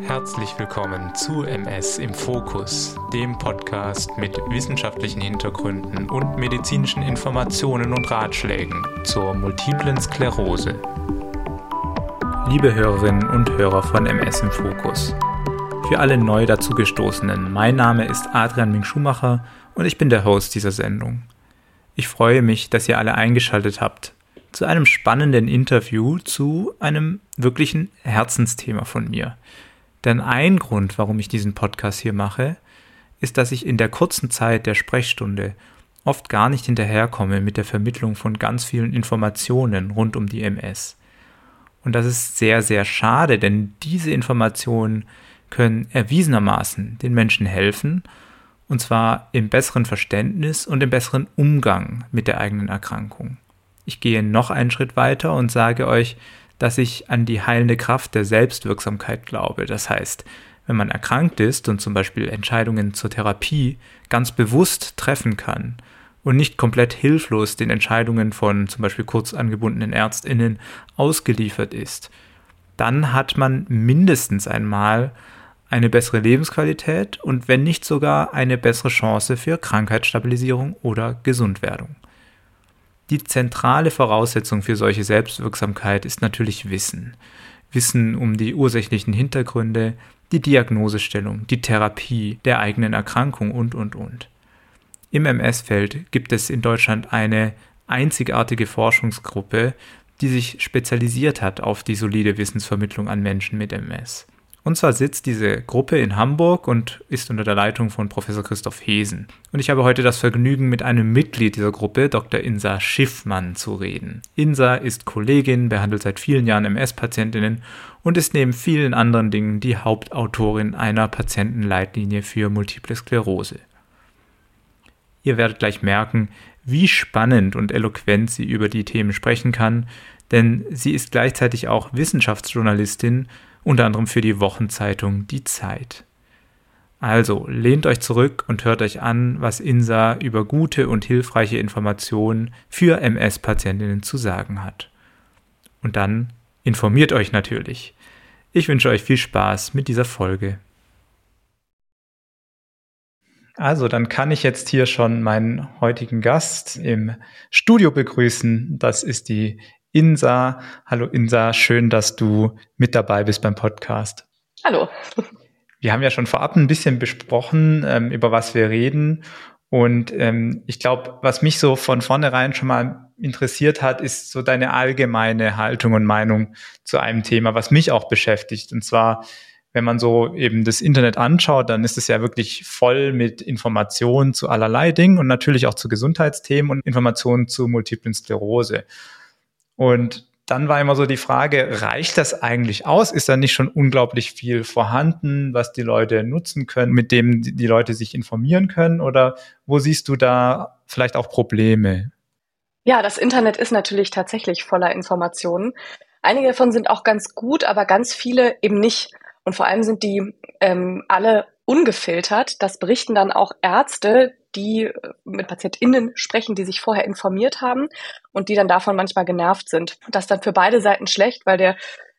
Herzlich willkommen zu MS im Fokus, dem Podcast mit wissenschaftlichen Hintergründen und medizinischen Informationen und Ratschlägen zur multiplen Sklerose. Liebe Hörerinnen und Hörer von MS im Fokus. Für alle neu dazugestoßenen, mein Name ist Adrian Ming-Schumacher und ich bin der Host dieser Sendung. Ich freue mich, dass ihr alle eingeschaltet habt zu einem spannenden Interview zu einem wirklichen Herzensthema von mir. Denn ein Grund, warum ich diesen Podcast hier mache, ist, dass ich in der kurzen Zeit der Sprechstunde oft gar nicht hinterherkomme mit der Vermittlung von ganz vielen Informationen rund um die MS. Und das ist sehr, sehr schade, denn diese Informationen können erwiesenermaßen den Menschen helfen, und zwar im besseren Verständnis und im besseren Umgang mit der eigenen Erkrankung. Ich gehe noch einen Schritt weiter und sage euch, dass ich an die heilende Kraft der Selbstwirksamkeit glaube. Das heißt, wenn man erkrankt ist und zum Beispiel Entscheidungen zur Therapie ganz bewusst treffen kann und nicht komplett hilflos den Entscheidungen von zum Beispiel kurz angebundenen Ärztinnen ausgeliefert ist, dann hat man mindestens einmal eine bessere Lebensqualität und wenn nicht sogar eine bessere Chance für Krankheitsstabilisierung oder Gesundwerdung. Die zentrale Voraussetzung für solche Selbstwirksamkeit ist natürlich Wissen. Wissen um die ursächlichen Hintergründe, die Diagnosestellung, die Therapie der eigenen Erkrankung und, und, und. Im MS-Feld gibt es in Deutschland eine einzigartige Forschungsgruppe, die sich spezialisiert hat auf die solide Wissensvermittlung an Menschen mit MS. Und zwar sitzt diese Gruppe in Hamburg und ist unter der Leitung von Professor Christoph Hesen. Und ich habe heute das Vergnügen, mit einem Mitglied dieser Gruppe, Dr. Insa Schiffmann, zu reden. Insa ist Kollegin, behandelt seit vielen Jahren MS-Patientinnen und ist neben vielen anderen Dingen die Hauptautorin einer Patientenleitlinie für Multiple Sklerose. Ihr werdet gleich merken, wie spannend und eloquent sie über die Themen sprechen kann, denn sie ist gleichzeitig auch Wissenschaftsjournalistin unter anderem für die Wochenzeitung Die Zeit. Also lehnt euch zurück und hört euch an, was INSA über gute und hilfreiche Informationen für MS-Patientinnen zu sagen hat. Und dann informiert euch natürlich. Ich wünsche euch viel Spaß mit dieser Folge. Also, dann kann ich jetzt hier schon meinen heutigen Gast im Studio begrüßen. Das ist die Insa. Hallo Insa, schön, dass du mit dabei bist beim Podcast. Hallo. Wir haben ja schon vorab ein bisschen besprochen, ähm, über was wir reden. Und ähm, ich glaube, was mich so von vornherein schon mal interessiert hat, ist so deine allgemeine Haltung und Meinung zu einem Thema, was mich auch beschäftigt. Und zwar, wenn man so eben das Internet anschaut, dann ist es ja wirklich voll mit Informationen zu allerlei Dingen und natürlich auch zu Gesundheitsthemen und Informationen zu multiplen Sklerose. Und dann war immer so die Frage, reicht das eigentlich aus? Ist da nicht schon unglaublich viel vorhanden, was die Leute nutzen können, mit dem die Leute sich informieren können? Oder wo siehst du da vielleicht auch Probleme? Ja, das Internet ist natürlich tatsächlich voller Informationen. Einige davon sind auch ganz gut, aber ganz viele eben nicht. Und vor allem sind die ähm, alle ungefiltert. Das berichten dann auch Ärzte, die äh, mit PatientInnen sprechen, die sich vorher informiert haben und die dann davon manchmal genervt sind. Das ist dann für beide Seiten schlecht, weil der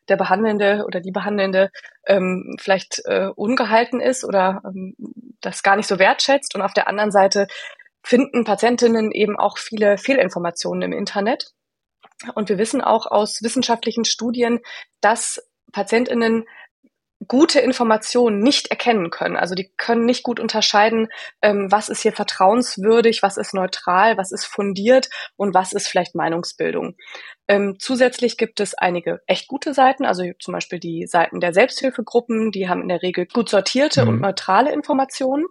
der Behandelnde oder die Behandelnde ähm, vielleicht äh, ungehalten ist oder ähm, das gar nicht so wertschätzt. Und auf der anderen Seite finden Patientinnen eben auch viele Fehlinformationen im Internet. Und wir wissen auch aus wissenschaftlichen Studien, dass Patientinnen gute Informationen nicht erkennen können. Also die können nicht gut unterscheiden, ähm, was ist hier vertrauenswürdig, was ist neutral, was ist fundiert und was ist vielleicht Meinungsbildung. Ähm, zusätzlich gibt es einige echt gute Seiten, also zum Beispiel die Seiten der Selbsthilfegruppen, die haben in der Regel gut sortierte mhm. und neutrale Informationen.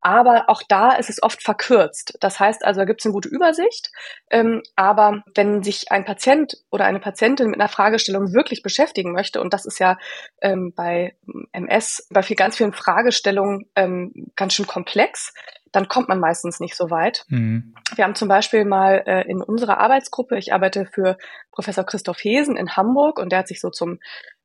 Aber auch da ist es oft verkürzt. Das heißt also, da gibt es eine gute Übersicht. Ähm, aber wenn sich ein Patient oder eine Patientin mit einer Fragestellung wirklich beschäftigen möchte, und das ist ja ähm, bei MS, bei viel, ganz vielen Fragestellungen ähm, ganz schön komplex, dann kommt man meistens nicht so weit. Mhm. Wir haben zum Beispiel mal äh, in unserer Arbeitsgruppe, ich arbeite für Professor Christoph Hesen in Hamburg und der hat sich so zum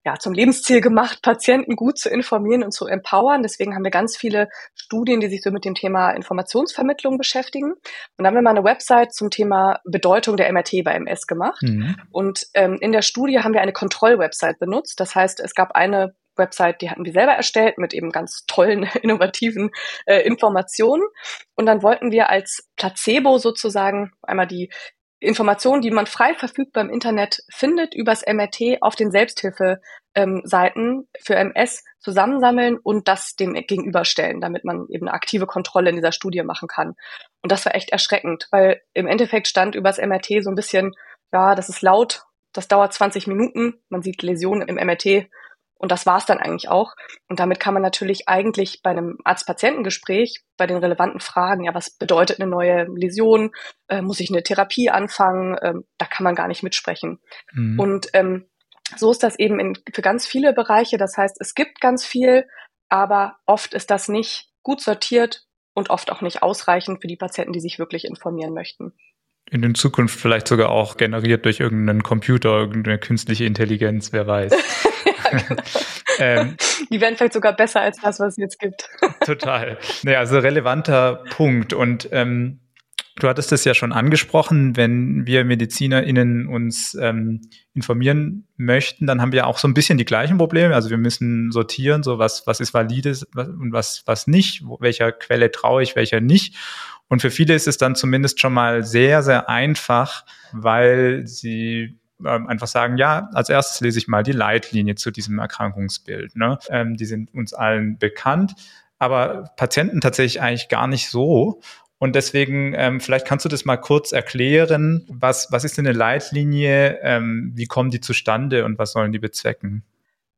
ja, zum Lebensziel gemacht, Patienten gut zu informieren und zu empowern. Deswegen haben wir ganz viele Studien, die sich so mit dem Thema Informationsvermittlung beschäftigen. Und dann haben wir mal eine Website zum Thema Bedeutung der MRT bei MS gemacht. Mhm. Und ähm, in der Studie haben wir eine Kontrollwebsite benutzt. Das heißt, es gab eine Website, die hatten wir selber erstellt mit eben ganz tollen, innovativen äh, Informationen. Und dann wollten wir als Placebo sozusagen einmal die Informationen, die man frei verfügbar im Internet findet, übers MRT auf den Selbsthilfeseiten ähm, für MS zusammensammeln und das dem gegenüberstellen, damit man eben eine aktive Kontrolle in dieser Studie machen kann. Und das war echt erschreckend, weil im Endeffekt stand übers MRT so ein bisschen, ja, das ist laut, das dauert 20 Minuten, man sieht Läsionen im MRT, und das war's dann eigentlich auch. Und damit kann man natürlich eigentlich bei einem Arzt-Patienten-Gespräch bei den relevanten Fragen, ja, was bedeutet eine neue Läsion? Äh, muss ich eine Therapie anfangen? Ähm, da kann man gar nicht mitsprechen. Mhm. Und ähm, so ist das eben in, für ganz viele Bereiche. Das heißt, es gibt ganz viel, aber oft ist das nicht gut sortiert und oft auch nicht ausreichend für die Patienten, die sich wirklich informieren möchten in der Zukunft vielleicht sogar auch generiert durch irgendeinen Computer, irgendeine künstliche Intelligenz, wer weiß. ja, genau. ähm, Die werden vielleicht sogar besser als das, was es jetzt gibt. total. Naja, also relevanter Punkt. Und ähm, du hattest es ja schon angesprochen, wenn wir MedizinerInnen uns ähm, informieren möchten, dann haben wir auch so ein bisschen die gleichen Probleme. Also wir müssen sortieren, so was, was ist valides und was, was nicht, welcher Quelle traue ich, welcher nicht. Und für viele ist es dann zumindest schon mal sehr, sehr einfach, weil sie ähm, einfach sagen, ja, als erstes lese ich mal die Leitlinie zu diesem Erkrankungsbild. Ne? Ähm, die sind uns allen bekannt, aber Patienten tatsächlich eigentlich gar nicht so. Und deswegen, ähm, vielleicht kannst du das mal kurz erklären. Was, was ist denn eine Leitlinie? Ähm, wie kommen die zustande und was sollen die bezwecken?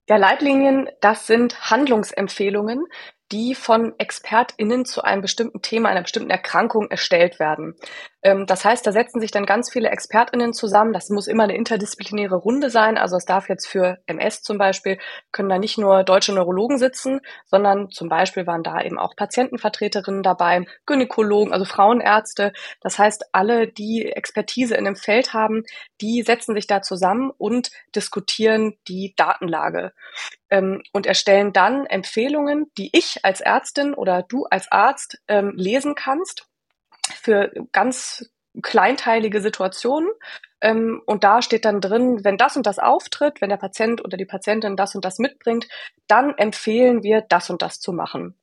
Ja, Leitlinien, das sind Handlungsempfehlungen, die von ExpertInnen zu einem bestimmten Thema, einer bestimmten Erkrankung erstellt werden. Ähm, das heißt, da setzen sich dann ganz viele ExpertInnen zusammen. Das muss immer eine interdisziplinäre Runde sein. Also es darf jetzt für MS zum Beispiel, können da nicht nur deutsche Neurologen sitzen, sondern zum Beispiel waren da eben auch Patientenvertreterinnen dabei, Gynäkologen, also Frauenärzte. Das heißt, alle, die Expertise in dem Feld haben, die setzen sich da zusammen und diskutieren die Datenlage ähm, und erstellen dann Empfehlungen, die ich als Ärztin oder du als Arzt ähm, lesen kannst für ganz kleinteilige Situationen. Ähm, und da steht dann drin, wenn das und das auftritt, wenn der Patient oder die Patientin das und das mitbringt, dann empfehlen wir, das und das zu machen.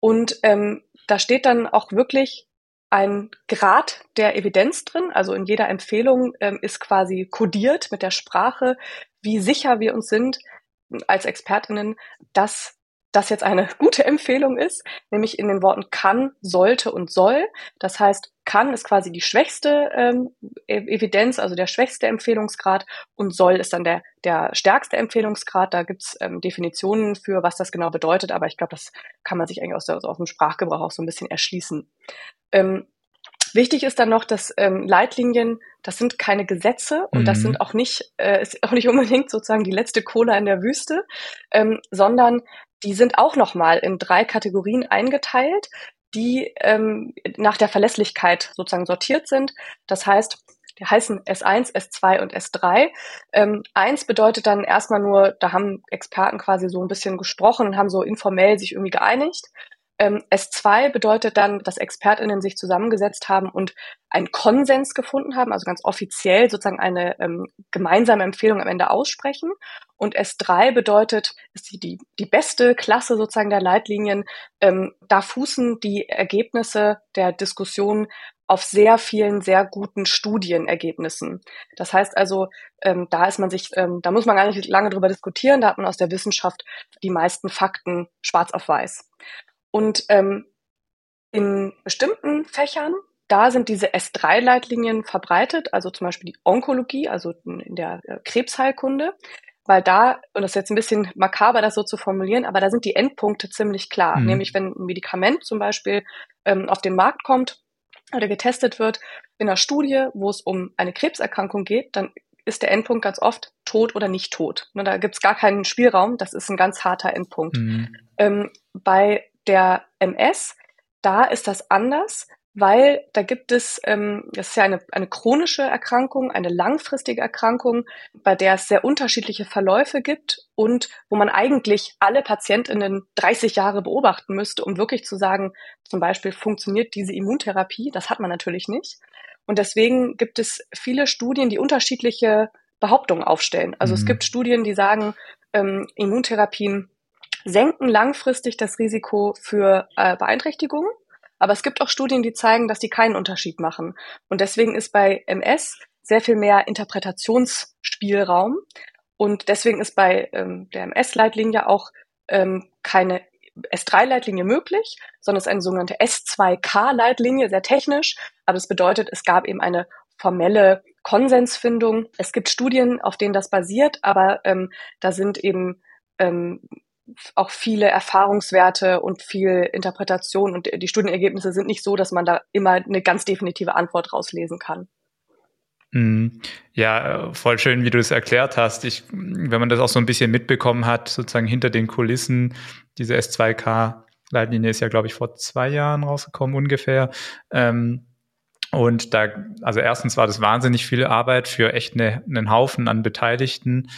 Und ähm, da steht dann auch wirklich ein Grad der Evidenz drin. Also in jeder Empfehlung ähm, ist quasi kodiert mit der Sprache, wie sicher wir uns sind, als Expertinnen, dass das jetzt eine gute Empfehlung ist, nämlich in den Worten kann, sollte und soll. Das heißt, kann ist quasi die schwächste ähm, e-, Evidenz, also der schwächste Empfehlungsgrad und soll ist dann der, der stärkste Empfehlungsgrad. Da gibt's ähm, Definitionen für, was das genau bedeutet, aber ich glaube, das kann man sich eigentlich aus, der, aus dem Sprachgebrauch auch so ein bisschen erschließen. Ähm, Wichtig ist dann noch, dass ähm, Leitlinien, das sind keine Gesetze und mhm. das sind auch nicht, äh, ist auch nicht unbedingt sozusagen die letzte Cola in der Wüste, ähm, sondern die sind auch nochmal in drei Kategorien eingeteilt, die ähm, nach der Verlässlichkeit sozusagen sortiert sind. Das heißt, die heißen S1, S2 und S3. Ähm, eins bedeutet dann erstmal nur, da haben Experten quasi so ein bisschen gesprochen und haben so informell sich irgendwie geeinigt. Ähm, S2 bedeutet dann, dass ExpertInnen sich zusammengesetzt haben und einen Konsens gefunden haben, also ganz offiziell sozusagen eine ähm, gemeinsame Empfehlung am Ende aussprechen. Und S3 bedeutet, ist die, die, beste Klasse sozusagen der Leitlinien. Ähm, da fußen die Ergebnisse der Diskussion auf sehr vielen sehr guten Studienergebnissen. Das heißt also, ähm, da ist man sich, ähm, da muss man gar nicht lange drüber diskutieren. Da hat man aus der Wissenschaft die meisten Fakten schwarz auf weiß. Und ähm, in bestimmten Fächern, da sind diese S3-Leitlinien verbreitet, also zum Beispiel die Onkologie, also in der äh, Krebsheilkunde, weil da, und das ist jetzt ein bisschen makaber, das so zu formulieren, aber da sind die Endpunkte ziemlich klar. Mhm. Nämlich, wenn ein Medikament zum Beispiel ähm, auf den Markt kommt oder getestet wird in einer Studie, wo es um eine Krebserkrankung geht, dann ist der Endpunkt ganz oft tot oder nicht tot. Ne, da gibt's gar keinen Spielraum, das ist ein ganz harter Endpunkt. Mhm. Ähm, bei der MS, da ist das anders. weil da gibt es, ähm, das ist ja eine, eine chronische Erkrankung, eine langfristige Erkrankung, bei der es sehr unterschiedliche Verläufe gibt und wo man eigentlich alle Patientinnen 30 Jahre beobachten müsste, um wirklich zu sagen, zum Beispiel funktioniert diese Immuntherapie. Das hat man natürlich nicht. Und deswegen gibt es viele Studien, die unterschiedliche Behauptungen aufstellen. Also mhm. es gibt Studien, die sagen, ähm, Immuntherapien senken langfristig das Risiko für äh, Beeinträchtigungen. Aber es gibt auch Studien, die zeigen, dass die keinen Unterschied machen. Und deswegen ist bei MS sehr viel mehr Interpretationsspielraum. Und deswegen ist bei ähm, der MS-Leitlinie auch ähm, keine S3-Leitlinie möglich, sondern es ist eine sogenannte S2K-Leitlinie, sehr technisch. Aber es bedeutet, es gab eben eine formelle Konsensfindung. Es gibt Studien, auf denen das basiert, aber ähm, da sind eben ähm, auch viele Erfahrungswerte und viel Interpretation und die Studienergebnisse sind nicht so, dass man da immer eine ganz definitive Antwort rauslesen kann. Mhm. Ja, voll schön, wie du es erklärt hast. Ich, wenn man das auch so ein bisschen mitbekommen hat, sozusagen hinter den Kulissen, diese S2K-Leitlinie ist ja, glaube ich, vor zwei Jahren rausgekommen ungefähr. Ähm, und da, also erstens war das wahnsinnig viel Arbeit für echt eine, einen Haufen an Beteiligten.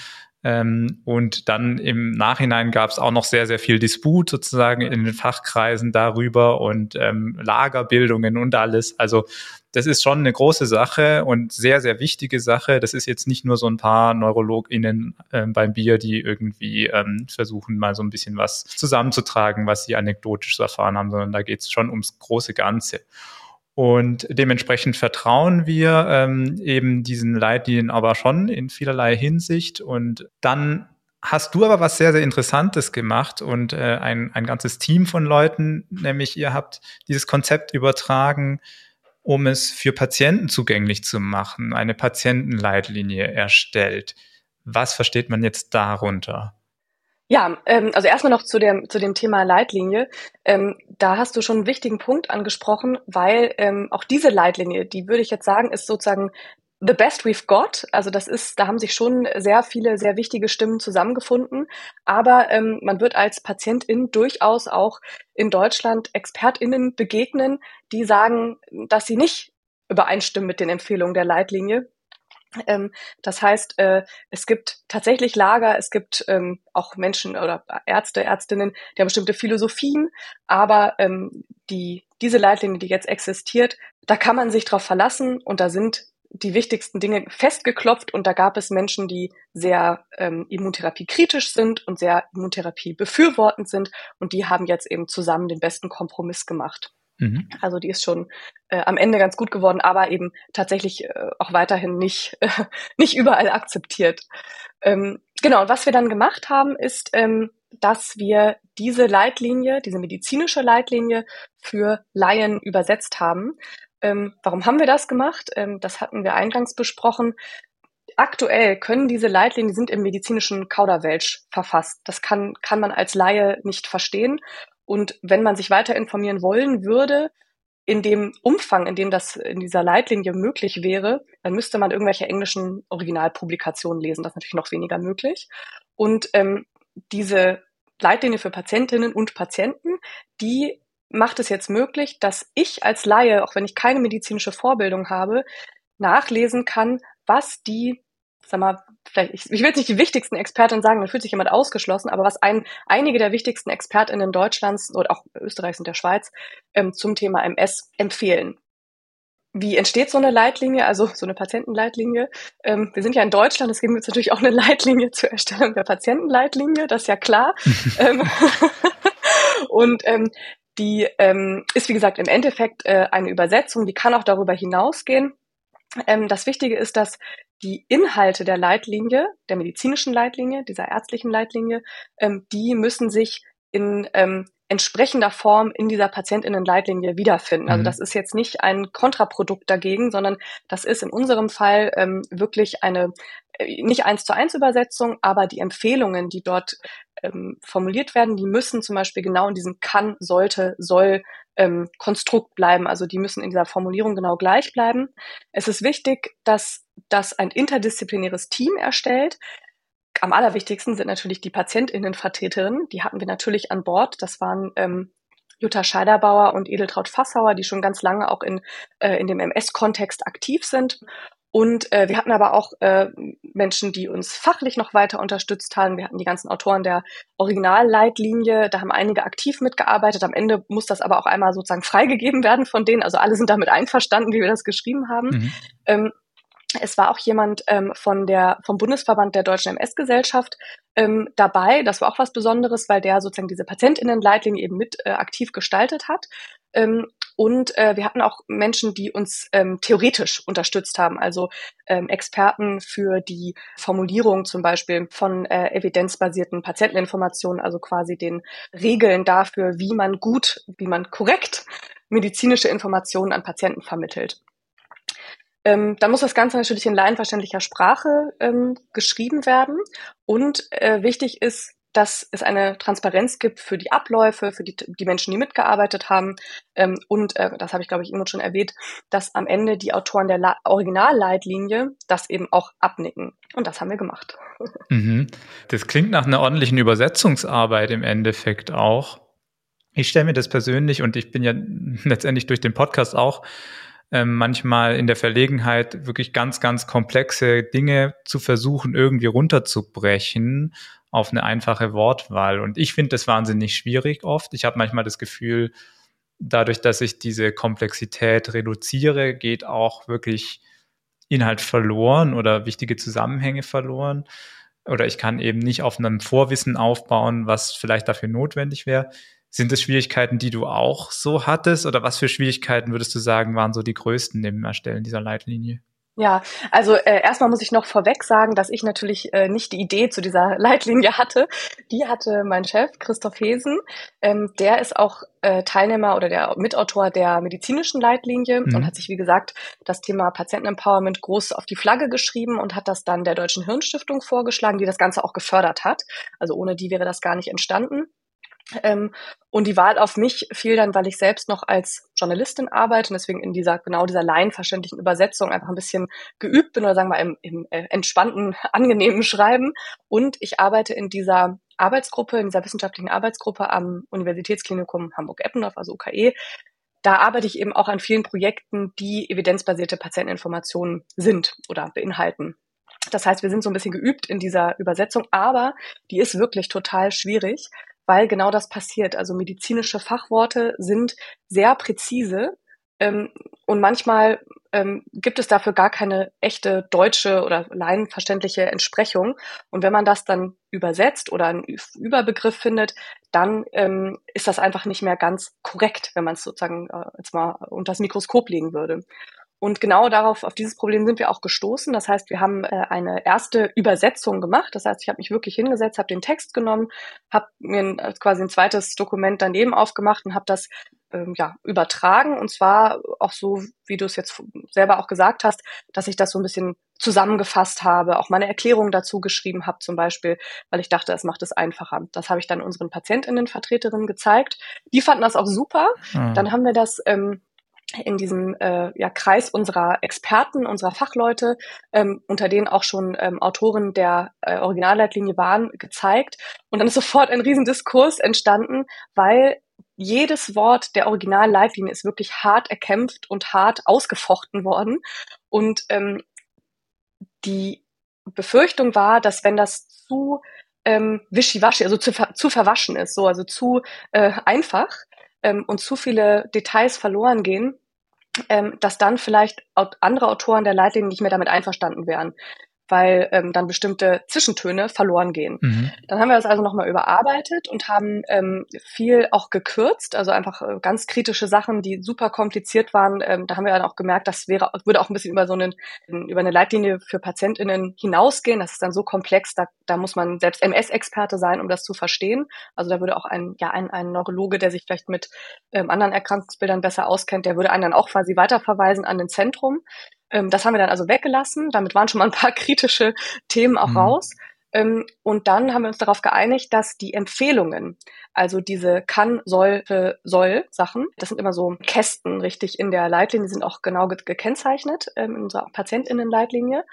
Ähm, und dann im Nachhinein gab es auch noch sehr, sehr viel Disput sozusagen in den Fachkreisen darüber und ähm, Lagerbildungen und alles. Also das ist schon eine große Sache und sehr, sehr wichtige Sache. Das ist jetzt nicht nur so ein paar NeurologInnen ähm, beim Bier, die irgendwie ähm, versuchen, mal so ein bisschen was zusammenzutragen, was sie anekdotisch erfahren haben, sondern da geht es schon ums große Ganze. Und dementsprechend vertrauen wir ähm, eben diesen Leitlinien aber schon in vielerlei Hinsicht. Und dann hast du aber was sehr, sehr Interessantes gemacht und äh, ein, ein ganzes Team von Leuten, nämlich ihr habt dieses Konzept übertragen, um es für Patienten zugänglich zu machen, eine Patientenleitlinie erstellt. Was versteht man jetzt darunter? Ja, ähm, also erstmal noch zu dem, zu dem Thema Leitlinie. Ähm, da hast du schon einen wichtigen Punkt angesprochen, weil ähm, auch diese Leitlinie, die würde ich jetzt sagen, ist sozusagen the best we've got. Also das ist, da haben sich schon sehr viele, sehr wichtige Stimmen zusammengefunden. Aber ähm, man wird als Patientin durchaus auch in Deutschland ExpertInnen begegnen, die sagen, dass sie nicht übereinstimmen mit den Empfehlungen der Leitlinie das heißt, äh, es gibt tatsächlich Lager, es gibt ähm, auch Menschen oder Ärzte, Ärztinnen, die haben bestimmte Philosophien, aber ähm, die, diese Leitlinie, die jetzt existiert, da kann man sich drauf verlassen und da sind die wichtigsten Dinge festgeklopft und da gab es Menschen, die sehr ähm, Immuntherapie kritisch sind und sehr Immuntherapie befürwortend sind und die haben jetzt eben zusammen den besten Kompromiss gemacht. Mhm. Also die ist schon äh, am Ende ganz gut geworden, aber eben tatsächlich äh, auch weiterhin nicht, äh, nicht überall akzeptiert. Ähm, genau, und was wir dann gemacht haben, ist, ähm, dass wir diese Leitlinie, diese medizinische Leitlinie für Laien übersetzt haben. Ähm, warum haben wir das gemacht? Ähm, das hatten wir eingangs besprochen. Aktuell können diese Leitlinien, die sind im medizinischen Kauderwelsch verfasst. Das kann, kann man als Laie nicht verstehen. Und wenn man sich weiter informieren wollen würde, in dem Umfang, in dem das in dieser Leitlinie möglich wäre, dann müsste man irgendwelche englischen Originalpublikationen lesen. Das ist natürlich noch weniger möglich. Und ähm, diese Leitlinie für Patientinnen und Patienten, die macht es jetzt möglich, dass ich als Laie, auch wenn ich keine medizinische Vorbildung habe, nachlesen kann, was die sag mal, vielleicht, ich, ich will jetzt nicht die wichtigsten Expertinnen sagen, dann fühlt sich jemand ausgeschlossen, aber was ein, einige der wichtigsten Expertinnen Deutschlands oder auch Österreichs und der Schweiz ähm, zum Thema MS empfehlen. Wie entsteht so eine Leitlinie, also so eine Patientenleitlinie? Ähm, wir sind ja in Deutschland, es gibt jetzt natürlich auch eine Leitlinie zur Erstellung der Patientenleitlinie, das ist ja klar. ähm, und ähm, die ähm, ist, wie gesagt, im Endeffekt äh, eine Übersetzung, die kann auch darüber hinausgehen. Ähm, das Wichtige ist, dass die Inhalte der Leitlinie, der medizinischen Leitlinie, dieser ärztlichen Leitlinie, ähm, die müssen sich in ähm, entsprechender Form in dieser Patientinnenleitlinie wiederfinden. Also mhm. das ist jetzt nicht ein Kontraprodukt dagegen, sondern das ist in unserem Fall ähm, wirklich eine nicht eins zu eins Übersetzung, aber die Empfehlungen, die dort ähm, formuliert werden, die müssen zum Beispiel genau in diesem kann, sollte, soll ähm, Konstrukt bleiben. Also die müssen in dieser Formulierung genau gleich bleiben. Es ist wichtig, dass das ein interdisziplinäres Team erstellt. Am allerwichtigsten sind natürlich die PatientInnenvertreterinnen. Die hatten wir natürlich an Bord. Das waren ähm, Jutta Scheiderbauer und Edeltraut Fassauer, die schon ganz lange auch in, äh, in dem MS-Kontext aktiv sind. Und äh, wir hatten aber auch äh, Menschen, die uns fachlich noch weiter unterstützt haben. Wir hatten die ganzen Autoren der Originalleitlinie, da haben einige aktiv mitgearbeitet. Am Ende muss das aber auch einmal sozusagen freigegeben werden von denen. Also alle sind damit einverstanden, wie wir das geschrieben haben. Mhm. Ähm, es war auch jemand ähm, von der, vom Bundesverband der Deutschen MS-Gesellschaft ähm, dabei. Das war auch was Besonderes, weil der sozusagen diese Patientinnenleitlinie eben mit äh, aktiv gestaltet hat. Ähm, und äh, wir hatten auch Menschen, die uns ähm, theoretisch unterstützt haben, also ähm, Experten für die Formulierung zum Beispiel von äh, evidenzbasierten Patienteninformationen, also quasi den Regeln dafür, wie man gut, wie man korrekt medizinische Informationen an Patienten vermittelt. Ähm, dann muss das Ganze natürlich in laienverständlicher Sprache ähm, geschrieben werden. Und äh, wichtig ist, dass es eine Transparenz gibt für die Abläufe, für die, die Menschen, die mitgearbeitet haben. Ähm, und äh, das habe ich, glaube ich, immer schon erwähnt, dass am Ende die Autoren der La Originalleitlinie das eben auch abnicken. Und das haben wir gemacht. Mhm. Das klingt nach einer ordentlichen Übersetzungsarbeit im Endeffekt auch. Ich stelle mir das persönlich und ich bin ja letztendlich durch den Podcast auch ähm, manchmal in der Verlegenheit, wirklich ganz, ganz komplexe Dinge zu versuchen, irgendwie runterzubrechen auf eine einfache Wortwahl. Und ich finde das wahnsinnig schwierig oft. Ich habe manchmal das Gefühl, dadurch, dass ich diese Komplexität reduziere, geht auch wirklich Inhalt verloren oder wichtige Zusammenhänge verloren. Oder ich kann eben nicht auf einem Vorwissen aufbauen, was vielleicht dafür notwendig wäre. Sind das Schwierigkeiten, die du auch so hattest? Oder was für Schwierigkeiten würdest du sagen, waren so die größten im Erstellen dieser Leitlinie? Ja, also äh, erstmal muss ich noch vorweg sagen, dass ich natürlich äh, nicht die Idee zu dieser Leitlinie hatte. Die hatte mein Chef Christoph Hesen. Ähm, der ist auch äh, Teilnehmer oder der Mitautor der medizinischen Leitlinie mhm. und hat sich, wie gesagt, das Thema Patientenempowerment groß auf die Flagge geschrieben und hat das dann der Deutschen Hirnstiftung vorgeschlagen, die das Ganze auch gefördert hat. Also ohne die wäre das gar nicht entstanden. Ähm, und die Wahl auf mich fiel dann, weil ich selbst noch als Journalistin arbeite und deswegen in dieser genau dieser laienverständlichen Übersetzung einfach ein bisschen geübt bin oder sagen wir im, im äh, entspannten, angenehmen Schreiben. Und ich arbeite in dieser Arbeitsgruppe, in dieser wissenschaftlichen Arbeitsgruppe am Universitätsklinikum Hamburg-Eppendorf, also UKE. Da arbeite ich eben auch an vielen Projekten, die evidenzbasierte Patienteninformationen sind oder beinhalten. Das heißt, wir sind so ein bisschen geübt in dieser Übersetzung, aber die ist wirklich total schwierig, weil genau das passiert. Also medizinische Fachworte sind sehr präzise ähm, und manchmal ähm, gibt es dafür gar keine echte deutsche oder laienverständliche Entsprechung. Und wenn man das dann übersetzt oder einen Überbegriff findet, dann ähm, ist das einfach nicht mehr ganz korrekt, wenn man es sozusagen äh, jetzt mal unter das Mikroskop legen würde. Und genau darauf, auf dieses Problem sind wir auch gestoßen. Das heißt, wir haben äh, eine erste Übersetzung gemacht. Das heißt, ich habe mich wirklich hingesetzt, habe den Text genommen, habe mir ein, äh, quasi ein zweites Dokument daneben aufgemacht und habe das ähm, ja übertragen. Und zwar auch so, wie du es jetzt selber auch gesagt hast, dass ich das so ein bisschen zusammengefasst habe, auch meine Erklärung dazu geschrieben habe zum Beispiel, weil ich dachte, es macht es einfacher. Das habe ich dann unseren PatientInnen-Vertreterinnen gezeigt. Die fanden das auch super. Mhm. Dann haben wir das ähm, in diesem äh, ja, Kreis unserer Experten, unserer Fachleute, ähm, unter denen auch schon ähm, Autoren der äh, Originalleitlinie waren, gezeigt. Und dann ist sofort ein Riesendiskurs entstanden, weil jedes Wort der Originalleitlinie ist wirklich hart erkämpft und hart ausgefochten worden. Und ähm, die Befürchtung war, dass wenn das zu ähm, wischiwaschi, also zu, zu verwaschen ist, so also zu äh, einfach, ähm, und zu viele Details verloren gehen, ähm, dass dann vielleicht andere Autoren der Leitlinien nicht mehr damit einverstanden wären weil ähm, dann bestimmte Zwischentöne verloren gehen. Mhm. Dann haben wir das also nochmal überarbeitet und haben ähm, viel auch gekürzt, also einfach äh, ganz kritische Sachen, die super kompliziert waren. Ähm, da haben wir dann auch gemerkt, das wäre, würde auch ein bisschen über so einen, über eine Leitlinie für PatientInnen hinausgehen. Das ist dann so komplex, da, da muss man selbst MS-Experte sein, um das zu verstehen. Also da würde auch ein, ja, ein, ein Neurologe, der sich vielleicht mit ähm, anderen Erkrankungsbildern besser auskennt, der würde einen dann auch quasi weiterverweisen an ein Zentrum. Ähm, das haben wir dann also weggelassen. Damit waren schon mal ein paar kritische Themen auch mhm. raus. Ähm, und dann haben wir uns darauf geeinigt, dass die Empfehlungen, also diese kann, sollte, soll Sachen, das sind immer so Kästen richtig in der Leitlinie, die sind auch genau ge gekennzeichnet ähm, in unserer Patientinnenleitlinie.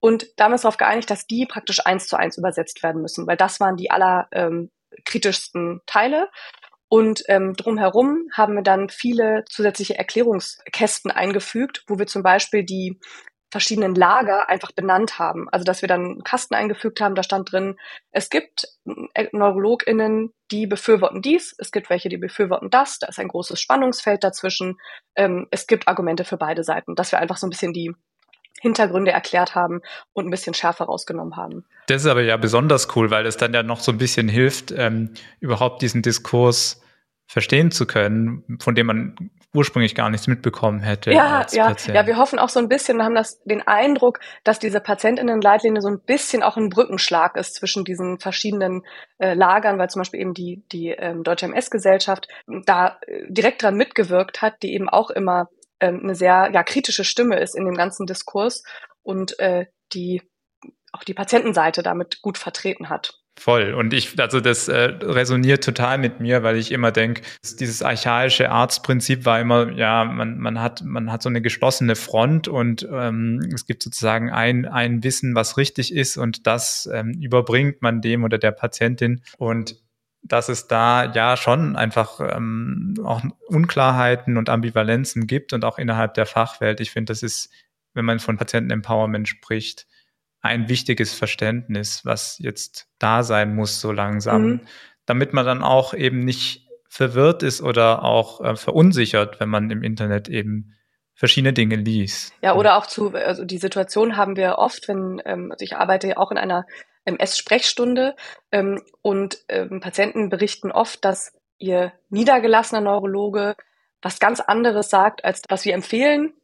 Und da haben wir uns darauf geeinigt, dass die praktisch eins zu eins übersetzt werden müssen, weil das waren die aller ähm, kritischsten Teile. Und ähm, drumherum haben wir dann viele zusätzliche Erklärungskästen eingefügt, wo wir zum Beispiel die verschiedenen Lager einfach benannt haben. Also dass wir dann einen Kasten eingefügt haben, da stand drin, es gibt äh, NeurologInnen, die befürworten dies, es gibt welche, die befürworten das, da ist ein großes Spannungsfeld dazwischen, ähm, es gibt Argumente für beide Seiten, dass wir einfach so ein bisschen die Hintergründe erklärt haben und ein bisschen schärfer rausgenommen haben. Das ist aber ja besonders cool, weil es dann ja noch so ein bisschen hilft, ähm, überhaupt diesen Diskurs verstehen zu können, von dem man ursprünglich gar nichts mitbekommen hätte. Ja, ja, Patient. ja, wir hoffen auch so ein bisschen, haben das, den Eindruck, dass diese Patientinnenleitlinie so ein bisschen auch ein Brückenschlag ist zwischen diesen verschiedenen äh, Lagern, weil zum Beispiel eben die, die ähm, Deutsche MS-Gesellschaft da äh, direkt dran mitgewirkt hat, die eben auch immer ähm, eine sehr ja, kritische Stimme ist in dem ganzen Diskurs und äh, die auch die Patientenseite damit gut vertreten hat. Voll. Und ich, also das äh, resoniert total mit mir, weil ich immer denke, dieses archaische Arztprinzip war immer, ja, man, man hat, man hat so eine geschlossene Front und ähm, es gibt sozusagen ein, ein Wissen, was richtig ist und das ähm, überbringt man dem oder der Patientin. Und dass es da ja schon einfach ähm, auch Unklarheiten und Ambivalenzen gibt und auch innerhalb der Fachwelt. Ich finde, das ist, wenn man von Patientenempowerment spricht, ein wichtiges Verständnis, was jetzt da sein muss so langsam, mhm. damit man dann auch eben nicht verwirrt ist oder auch äh, verunsichert, wenn man im Internet eben verschiedene Dinge liest. Ja, oder auch zu, also die Situation haben wir oft, wenn, ähm, also ich arbeite ja auch in einer MS-Sprechstunde ähm, und ähm, Patienten berichten oft, dass ihr niedergelassener Neurologe was ganz anderes sagt, als was wir empfehlen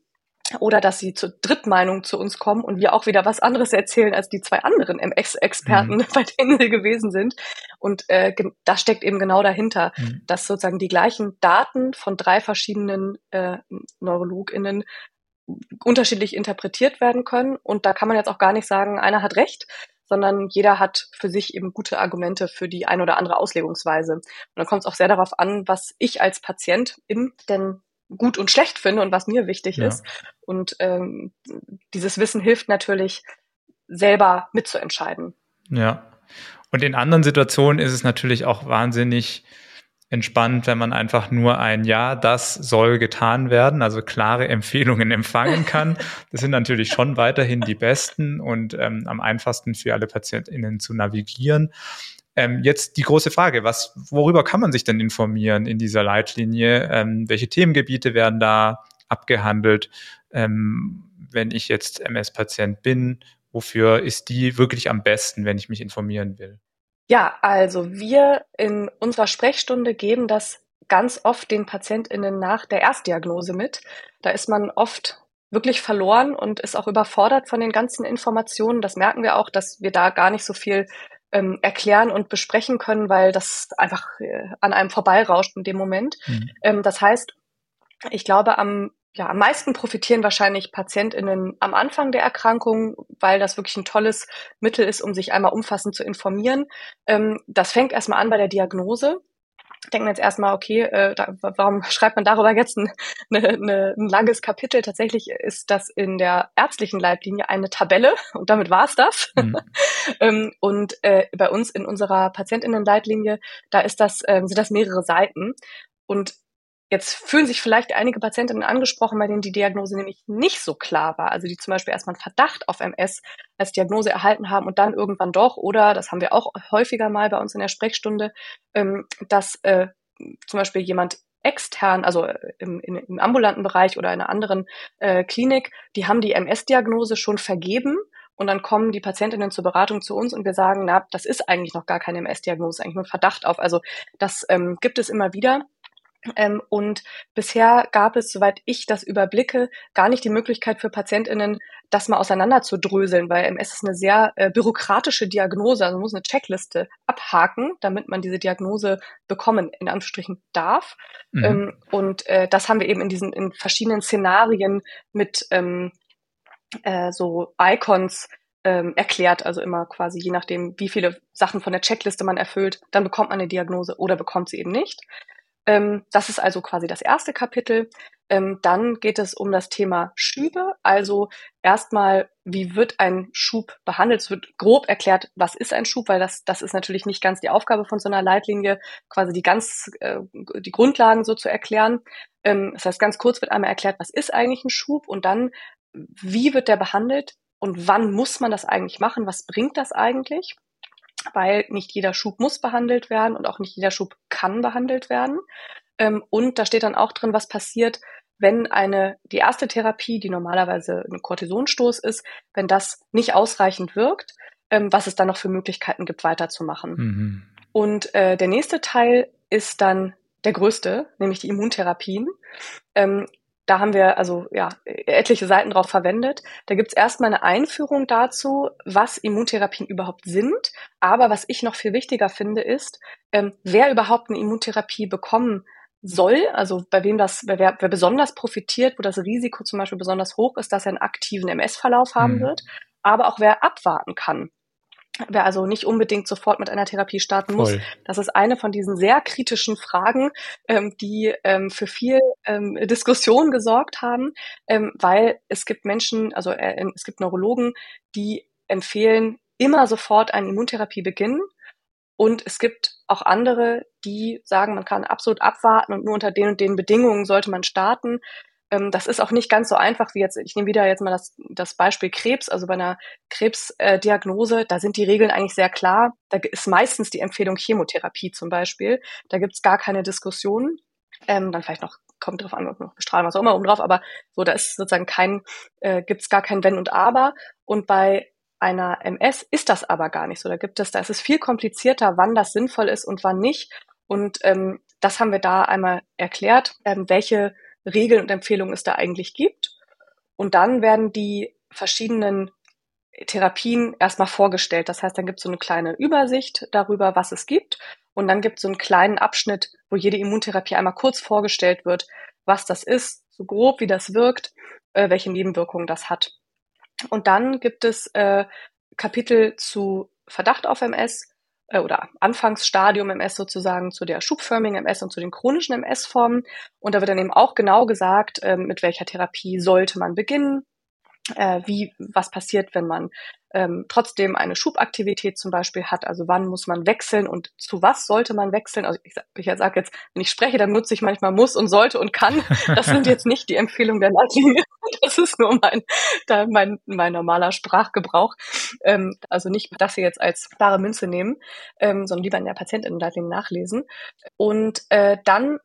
oder dass sie zur Drittmeinung zu uns kommen und wir auch wieder was anderes erzählen als die zwei anderen MS-Experten, mhm. bei denen sie gewesen sind. Und äh, das steckt eben genau dahinter, mhm. dass sozusagen die gleichen Daten von drei verschiedenen äh, NeurologInnen unterschiedlich interpretiert werden können. Und da kann man jetzt auch gar nicht sagen, einer hat recht, sondern jeder hat für sich eben gute Argumente für die ein oder andere Auslegungsweise. Und dann kommt es auch sehr darauf an, was ich als Patientin denn gut und schlecht finde und was mir wichtig ja. ist. Und ähm, dieses Wissen hilft natürlich, selber mitzuentscheiden. Ja. Und in anderen Situationen ist es natürlich auch wahnsinnig entspannt, wenn man einfach nur ein Ja, das soll getan werden, also klare Empfehlungen empfangen kann. Das sind natürlich schon weiterhin die besten und ähm, am einfachsten für alle PatientInnen zu navigieren. Ähm, jetzt die große Frage, was, worüber kann man sich denn informieren in dieser Leitlinie? Ähm, welche Themengebiete werden da abgehandelt? Ähm, wenn ich jetzt MS-Patient bin, wofür ist die wirklich am besten, wenn ich mich informieren will? Ja, also wir in unserer Sprechstunde geben das ganz oft den PatientInnen nach der Erstdiagnose mit. Da ist man oft wirklich verloren und ist auch überfordert von den ganzen Informationen. Das merken wir auch, dass wir da gar nicht so viel ähm, erklären und besprechen können, weil das einfach äh, an einem vorbeirauscht in dem Moment. Mhm. Ähm, das heißt, ich glaube, am ja, am meisten profitieren wahrscheinlich PatientInnen am Anfang der Erkrankung, weil das wirklich ein tolles Mittel ist, um sich einmal umfassend zu informieren. Ähm, das fängt erstmal an bei der Diagnose denken jetzt erstmal, okay, äh, da, warum schreibt man darüber jetzt ein, eine, eine, ein langes Kapitel? Tatsächlich ist das in der ärztlichen Leitlinie eine Tabelle und damit war es das. Mhm. ähm, und äh, bei uns in unserer Patientinnenleitlinie, da ist das, ähm, sind das mehrere Seiten. Und Jetzt fühlen sich vielleicht einige Patientinnen angesprochen, bei denen die Diagnose nämlich nicht so klar war. Also die zum Beispiel erstmal einen Verdacht auf MS als Diagnose erhalten haben und dann irgendwann doch, oder das haben wir auch häufiger mal bei uns in der Sprechstunde, ähm, dass äh, zum Beispiel jemand extern, also äh, im, im, im ambulanten Bereich oder in einer anderen äh, Klinik, die haben die MS-Diagnose schon vergeben und dann kommen die Patientinnen zur Beratung zu uns und wir sagen, na, das ist eigentlich noch gar keine MS-Diagnose, eigentlich nur ein Verdacht auf. Also das ähm, gibt es immer wieder. Ähm, und bisher gab es, soweit ich das überblicke, gar nicht die Möglichkeit für PatientInnen, das mal auseinander zu dröseln, weil MS ist eine sehr äh, bürokratische Diagnose, also man muss eine Checkliste abhaken, damit man diese Diagnose bekommen, in Anführungsstrichen, darf. Mhm. Ähm, und äh, das haben wir eben in diesen in verschiedenen Szenarien mit ähm, äh, so Icons ähm, erklärt, also immer quasi je nachdem, wie viele Sachen von der Checkliste man erfüllt, dann bekommt man eine Diagnose oder bekommt sie eben nicht. Ähm, das ist also quasi das erste Kapitel. Ähm, dann geht es um das Thema Schübe. Also erstmal, wie wird ein Schub behandelt? Es wird grob erklärt, was ist ein Schub, weil das, das ist natürlich nicht ganz die Aufgabe von so einer Leitlinie, quasi die ganz, äh, die Grundlagen so zu erklären. Ähm, das heißt, ganz kurz wird einmal erklärt, was ist eigentlich ein Schub und dann, wie wird der behandelt und wann muss man das eigentlich machen? Was bringt das eigentlich? Weil nicht jeder Schub muss behandelt werden und auch nicht jeder Schub kann behandelt werden. Ähm, und da steht dann auch drin, was passiert, wenn eine, die erste Therapie, die normalerweise ein Cortisonstoß ist, wenn das nicht ausreichend wirkt, ähm, was es dann noch für Möglichkeiten gibt, weiterzumachen. Mhm. Und äh, der nächste Teil ist dann der größte, nämlich die Immuntherapien. Ähm, da haben wir also ja etliche Seiten drauf verwendet. Da gibt's erstmal eine Einführung dazu, was Immuntherapien überhaupt sind. Aber was ich noch viel wichtiger finde, ist, ähm, wer überhaupt eine Immuntherapie bekommen soll, also bei wem das, wer, wer besonders profitiert, wo das Risiko zum Beispiel besonders hoch ist, dass er einen aktiven MS-Verlauf haben mhm. wird, aber auch wer abwarten kann. Wer also nicht unbedingt sofort mit einer Therapie starten muss. Voll. Das ist eine von diesen sehr kritischen Fragen, ähm, die ähm, für viel ähm, Diskussion gesorgt haben, ähm, weil es gibt Menschen, also äh, es gibt Neurologen, die empfehlen, immer sofort eine Immuntherapie beginnen und es gibt auch andere, die sagen, man kann absolut abwarten und nur unter den und den Bedingungen sollte man starten. Ähm, das ist auch nicht ganz so einfach wie jetzt, ich nehme wieder jetzt mal das, das Beispiel Krebs, also bei einer Krebsdiagnose, äh, da sind die Regeln eigentlich sehr klar. Da ist meistens die Empfehlung Chemotherapie zum Beispiel. Da gibt es gar keine Diskussion. Ähm, dann vielleicht noch kommt drauf an, noch bestrahlen, was auch immer oben drauf, aber so, da ist sozusagen kein, äh, gibt es gar kein Wenn und Aber. Und bei einer MS ist das aber gar nicht so. Da gibt es, da ist es viel komplizierter, wann das sinnvoll ist und wann nicht. Und ähm, das haben wir da einmal erklärt, ähm, welche Regeln und Empfehlungen es da eigentlich gibt. Und dann werden die verschiedenen Therapien erstmal vorgestellt. Das heißt, dann gibt es so eine kleine Übersicht darüber, was es gibt. Und dann gibt es so einen kleinen Abschnitt, wo jede Immuntherapie einmal kurz vorgestellt wird, was das ist, so grob, wie das wirkt, äh, welche Nebenwirkungen das hat. Und dann gibt es äh, Kapitel zu Verdacht auf MS äh, oder Anfangsstadium MS sozusagen zu der schubförmigen MS und zu den chronischen MS-Formen. Und da wird dann eben auch genau gesagt, äh, mit welcher Therapie sollte man beginnen, äh, wie was passiert, wenn man ähm, trotzdem eine Schubaktivität zum Beispiel hat. Also wann muss man wechseln und zu was sollte man wechseln? Also ich, ich sage jetzt, wenn ich spreche, dann nutze ich manchmal muss und sollte und kann. Das sind jetzt nicht die Empfehlungen der Leitlinie. Das ist nur mein, mein, mein normaler Sprachgebrauch. Ähm, also nicht das hier jetzt als klare Münze nehmen, ähm, sondern lieber in der Patientinnenleitlinie nachlesen. Und äh, dann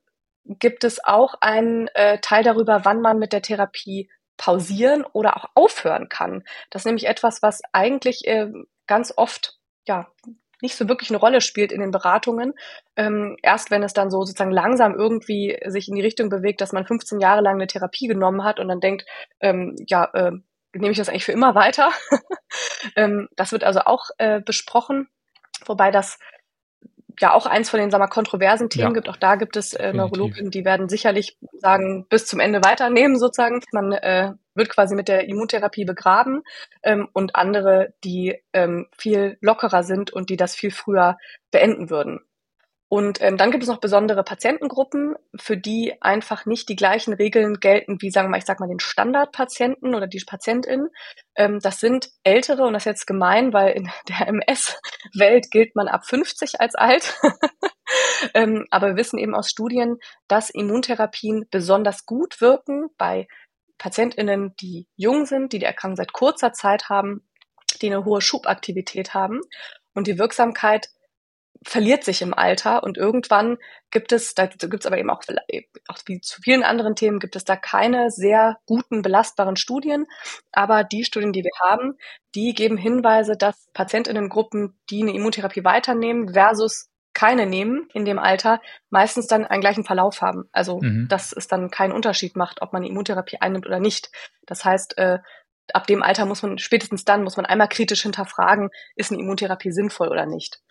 gibt es auch einen äh, Teil darüber, wann man mit der Therapie pausieren oder auch aufhören kann. Das ist nämlich etwas, was eigentlich äh, ganz oft ja nicht so wirklich eine Rolle spielt in den Beratungen. Ähm, erst wenn es dann so sozusagen langsam irgendwie sich in die Richtung bewegt, dass man 15 Jahre lang eine Therapie genommen hat und dann denkt, ähm, ja, äh, nehme ich das eigentlich für immer weiter? ähm, das wird also auch äh, besprochen, wobei das ja auch eins von den sagen wir, kontroversen Themen ja, gibt. Auch da gibt es äh, Neurologen, die werden sicherlich sagen, bis zum Ende weiternehmen sozusagen. Man äh, wird quasi mit der Immuntherapie begraben ähm, und andere, die ähm, viel lockerer sind und die das viel früher beenden würden. Und ähm, dann gibt es noch besondere Patientengruppen, für die einfach nicht die gleichen Regeln gelten wie, sagen wir mal, ich sag mal, den Standardpatienten oder die Patientin. Ähm, das sind ältere, und das ist jetzt gemein, weil in der MS-Welt gilt man ab 50 als alt. ähm, aber wir wissen eben aus Studien, dass Immuntherapien besonders gut wirken bei PatientInnen, die jung sind, die die Erkrankung seit kurzer Zeit haben, die eine hohe Schubaktivität haben. Und die Wirksamkeit verliert sich im Alter und irgendwann gibt es, da gibt es aber eben auch, auch wie zu vielen anderen Themen, gibt es da keine sehr guten, belastbaren Studien. Aber die Studien, die wir haben, die geben Hinweise, dass Patientinnengruppen, die eine Immuntherapie weiternehmen versus keine nehmen in dem Alter, meistens dann einen gleichen Verlauf haben. Also, mhm. dass es dann keinen Unterschied macht, ob man eine Immuntherapie einnimmt oder nicht. Das heißt, äh, ab dem Alter muss man, spätestens dann muss man einmal kritisch hinterfragen, ist eine Immuntherapie sinnvoll oder nicht.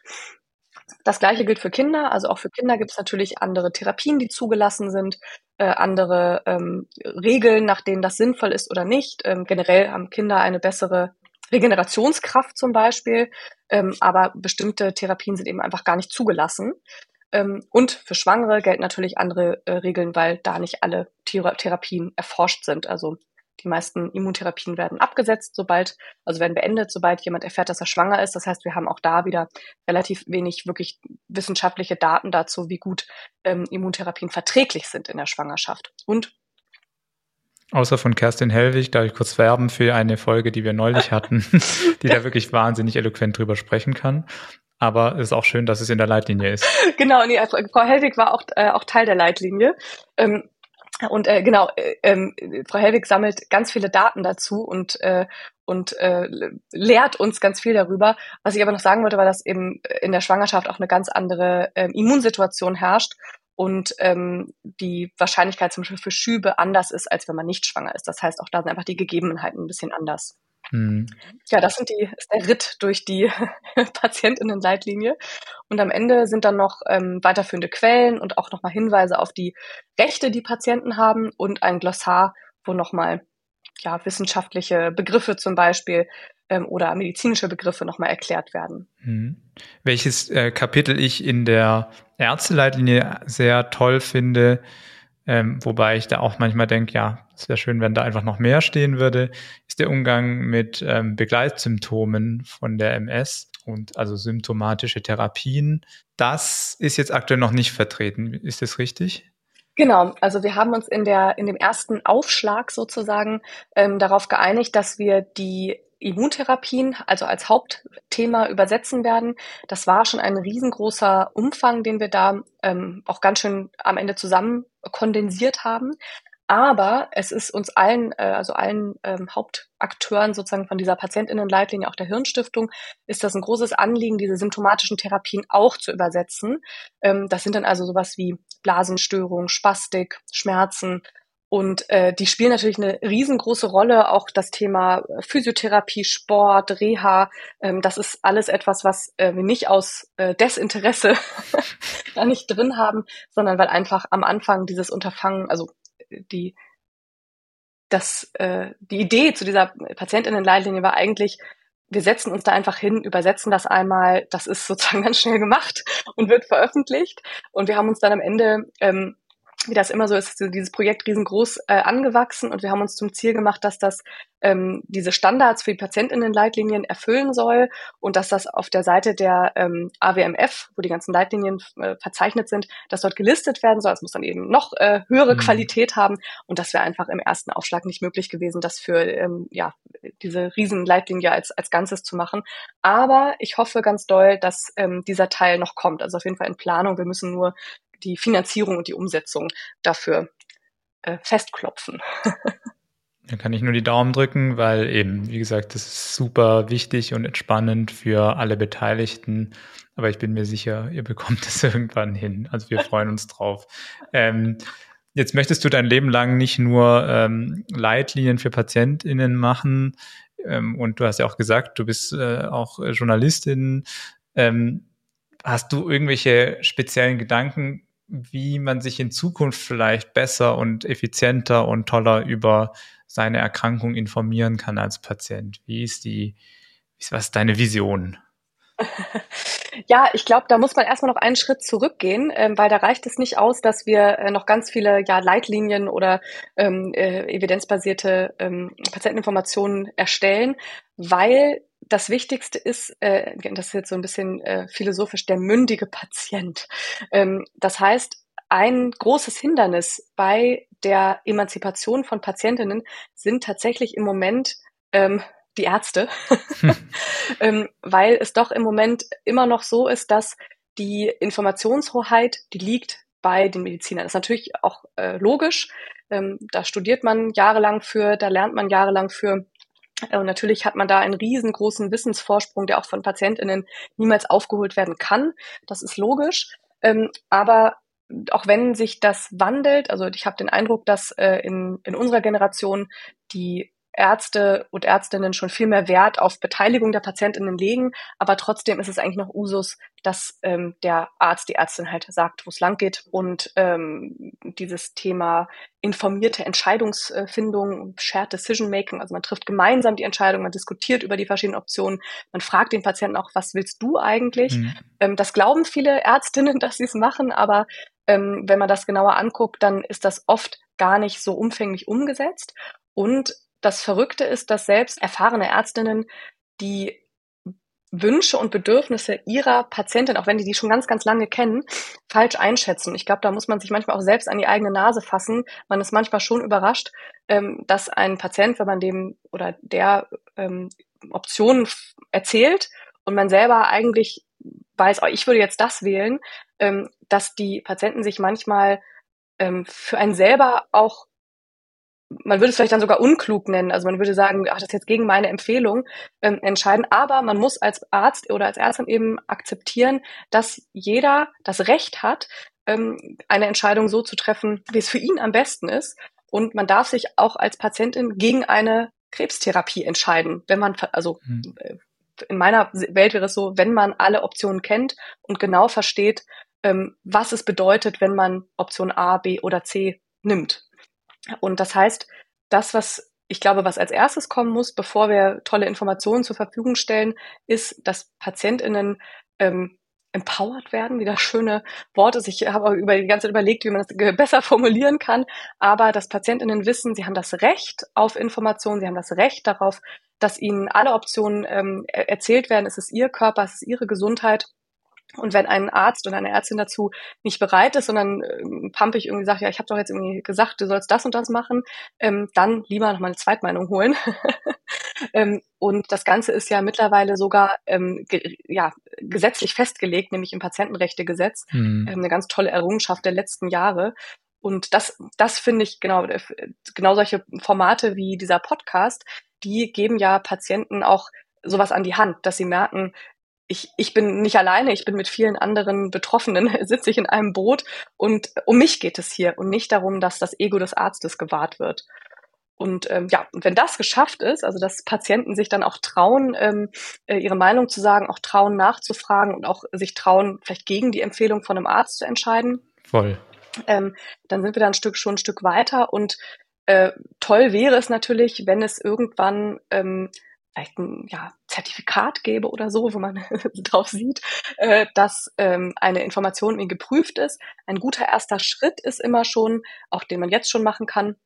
Das gleiche gilt für Kinder. Also auch für Kinder gibt es natürlich andere Therapien, die zugelassen sind, äh, andere ähm, Regeln, nach denen das sinnvoll ist oder nicht. Ähm, generell haben Kinder eine bessere Regenerationskraft zum Beispiel, ähm, aber bestimmte Therapien sind eben einfach gar nicht zugelassen. Ähm, und für Schwangere gelten natürlich andere äh, Regeln, weil da nicht alle Thera Therapien erforscht sind. Also die meisten Immuntherapien werden abgesetzt, sobald, also werden beendet, sobald jemand erfährt, dass er schwanger ist. Das heißt, wir haben auch da wieder relativ wenig wirklich wissenschaftliche Daten dazu, wie gut ähm, Immuntherapien verträglich sind in der Schwangerschaft. Und Außer von Kerstin Hellwig, darf ich kurz werben für eine Folge, die wir neulich hatten, die da wirklich wahnsinnig eloquent drüber sprechen kann. Aber es ist auch schön, dass es in der Leitlinie ist. Genau, nee, Frau Hellwig war auch, äh, auch Teil der Leitlinie. Ähm, und äh, genau, äh, ähm, Frau Hellwig sammelt ganz viele Daten dazu und, äh, und äh, lehrt uns ganz viel darüber. Was ich aber noch sagen wollte, war, dass eben in der Schwangerschaft auch eine ganz andere äh, Immunsituation herrscht und ähm, die Wahrscheinlichkeit zum Beispiel für Schübe anders ist, als wenn man nicht schwanger ist. Das heißt, auch da sind einfach die Gegebenheiten ein bisschen anders. Mhm. Ja, das sind die, ist der Ritt durch die Patientinnenleitlinie. Und am Ende sind dann noch ähm, weiterführende Quellen und auch nochmal Hinweise auf die Rechte, die Patienten haben und ein Glossar, wo nochmal ja, wissenschaftliche Begriffe zum Beispiel ähm, oder medizinische Begriffe nochmal erklärt werden. Mhm. Welches äh, Kapitel ich in der Ärzteleitlinie sehr toll finde, ähm, wobei ich da auch manchmal denke, ja, es wäre schön, wenn da einfach noch mehr stehen würde, ist der Umgang mit ähm, Begleitsymptomen von der MS und also symptomatische Therapien. Das ist jetzt aktuell noch nicht vertreten. Ist das richtig? Genau, also wir haben uns in der in dem ersten Aufschlag sozusagen ähm, darauf geeinigt, dass wir die Immuntherapien, also als Hauptthema übersetzen werden. Das war schon ein riesengroßer Umfang, den wir da ähm, auch ganz schön am Ende zusammen kondensiert haben. Aber es ist uns allen, äh, also allen ähm, Hauptakteuren sozusagen von dieser Patientinnenleitlinie, auch der Hirnstiftung, ist das ein großes Anliegen, diese symptomatischen Therapien auch zu übersetzen. Ähm, das sind dann also sowas wie Blasenstörung, Spastik, Schmerzen, und äh, die spielen natürlich eine riesengroße Rolle, auch das Thema Physiotherapie, Sport, Reha. Ähm, das ist alles etwas, was äh, wir nicht aus äh, Desinteresse da nicht drin haben, sondern weil einfach am Anfang dieses Unterfangen, also die das, äh, die Idee zu dieser Patientinnenleitlinie war eigentlich, wir setzen uns da einfach hin, übersetzen das einmal, das ist sozusagen ganz schnell gemacht und wird veröffentlicht. Und wir haben uns dann am Ende ähm, wie das immer so ist, ist dieses Projekt riesengroß äh, angewachsen und wir haben uns zum Ziel gemacht, dass das ähm, diese Standards für die Patientinnenleitlinien erfüllen soll und dass das auf der Seite der ähm, AWMF, wo die ganzen Leitlinien äh, verzeichnet sind, dass dort gelistet werden soll. Es muss dann eben noch äh, höhere mhm. Qualität haben und das wäre einfach im ersten Aufschlag nicht möglich gewesen, das für ähm, ja diese Riesenleitlinie als als Ganzes zu machen. Aber ich hoffe ganz doll, dass ähm, dieser Teil noch kommt. Also auf jeden Fall in Planung. Wir müssen nur die Finanzierung und die Umsetzung dafür äh, festklopfen. Da kann ich nur die Daumen drücken, weil eben, wie gesagt, das ist super wichtig und entspannend für alle Beteiligten. Aber ich bin mir sicher, ihr bekommt es irgendwann hin. Also wir freuen uns drauf. Ähm, jetzt möchtest du dein Leben lang nicht nur ähm, Leitlinien für PatientInnen machen. Ähm, und du hast ja auch gesagt, du bist äh, auch Journalistin. Ähm, hast du irgendwelche speziellen Gedanken, wie man sich in Zukunft vielleicht besser und effizienter und toller über seine Erkrankung informieren kann als Patient? Wie ist die, was ist deine Vision? Ja, ich glaube, da muss man erstmal noch einen Schritt zurückgehen, ähm, weil da reicht es nicht aus, dass wir äh, noch ganz viele ja, Leitlinien oder ähm, äh, evidenzbasierte ähm, Patienteninformationen erstellen, weil das Wichtigste ist, äh, das ist jetzt so ein bisschen äh, philosophisch, der mündige Patient. Ähm, das heißt, ein großes Hindernis bei der Emanzipation von Patientinnen sind tatsächlich im Moment ähm, die Ärzte, hm. ähm, weil es doch im Moment immer noch so ist, dass die Informationshoheit, die liegt bei den Medizinern. Das ist natürlich auch äh, logisch. Ähm, da studiert man jahrelang für, da lernt man jahrelang für. Äh, und natürlich hat man da einen riesengroßen Wissensvorsprung, der auch von PatientInnen niemals aufgeholt werden kann. Das ist logisch. Ähm, aber auch wenn sich das wandelt, also ich habe den Eindruck, dass äh, in, in unserer Generation die Ärzte und Ärztinnen schon viel mehr Wert auf Beteiligung der Patientinnen legen, aber trotzdem ist es eigentlich noch Usus, dass ähm, der Arzt, die Ärztin halt sagt, wo es lang geht und ähm, dieses Thema informierte Entscheidungsfindung, Shared Decision Making, also man trifft gemeinsam die Entscheidung, man diskutiert über die verschiedenen Optionen, man fragt den Patienten auch, was willst du eigentlich? Mhm. Ähm, das glauben viele Ärztinnen, dass sie es machen, aber ähm, wenn man das genauer anguckt, dann ist das oft gar nicht so umfänglich umgesetzt. Und das Verrückte ist, dass selbst erfahrene Ärztinnen die Wünsche und Bedürfnisse ihrer Patientin, auch wenn die die schon ganz, ganz lange kennen, falsch einschätzen. Ich glaube, da muss man sich manchmal auch selbst an die eigene Nase fassen. Man ist manchmal schon überrascht, ähm, dass ein Patient, wenn man dem oder der ähm, Optionen erzählt und man selber eigentlich weiß, oh, ich würde jetzt das wählen, ähm, dass die Patienten sich manchmal für einen selber auch man würde es vielleicht dann sogar unklug nennen. Also man würde sagen, ach, das ist jetzt gegen meine Empfehlung ähm, entscheiden. Aber man muss als Arzt oder als Ärztin eben akzeptieren, dass jeder das Recht hat, ähm, eine Entscheidung so zu treffen, wie es für ihn am besten ist. Und man darf sich auch als Patientin gegen eine Krebstherapie entscheiden, wenn man, also hm. Äh, in meiner Welt wäre es so, wenn man alle Optionen kennt und genau versteht, ähm, was es bedeutet, wenn man Option A, B oder C nimmt. Und das heißt, das, was ich glaube, was als erstes kommen muss, bevor wir tolle Informationen zur Verfügung stellen, ist, dass PatientInnen ähm, empowered werden, wie das schöne Wort ist. Ich habe über die ganze Zeit überlegt, wie man das besser formulieren kann, aber dass PatientInnen wissen, sie haben das Recht auf Informationen, sie haben das Recht darauf, dass ihnen alle Optionen ähm, erzählt werden. Es ist ihr Körper, es ist ihre Gesundheit und wenn ein Arzt oder eine Ärztin dazu nicht bereit ist, sondern ähm, pampig irgendwie sagt, ja, ich habe doch jetzt irgendwie gesagt, du sollst das und das machen, ähm, dann lieber noch mal eine Zweitmeinung holen. ähm, und das Ganze ist ja mittlerweile sogar ähm, ge ja, gesetzlich festgelegt, nämlich im Patientenrechtegesetz. Mhm. Ähm, eine ganz tolle Errungenschaft der letzten Jahre. Und das, das finde ich genau, äh, genau solche Formate wie dieser Podcast, die geben ja Patienten auch sowas an die Hand, dass sie merken, ich, ich bin nicht alleine, ich bin mit vielen anderen Betroffenen, sitze ich in einem Boot und um mich geht es hier und nicht darum, dass das Ego des Arztes gewahrt wird. Und ähm, ja, und wenn das geschafft ist, also dass Patienten sich dann auch trauen, ähm, äh, ihre Meinung zu sagen, auch trauen nachzufragen und auch sich trauen, vielleicht gegen die Empfehlung von einem Arzt zu entscheiden. Voll. Ähm, dann sind wir da ein Stück schon ein Stück weiter und äh, toll wäre es natürlich, wenn es irgendwann ähm, vielleicht ein ja, Zertifikat gäbe oder so, wo man drauf sieht, äh, dass ähm, eine Information irgendwie geprüft ist. Ein guter erster Schritt ist immer schon, auch den man jetzt schon machen kann,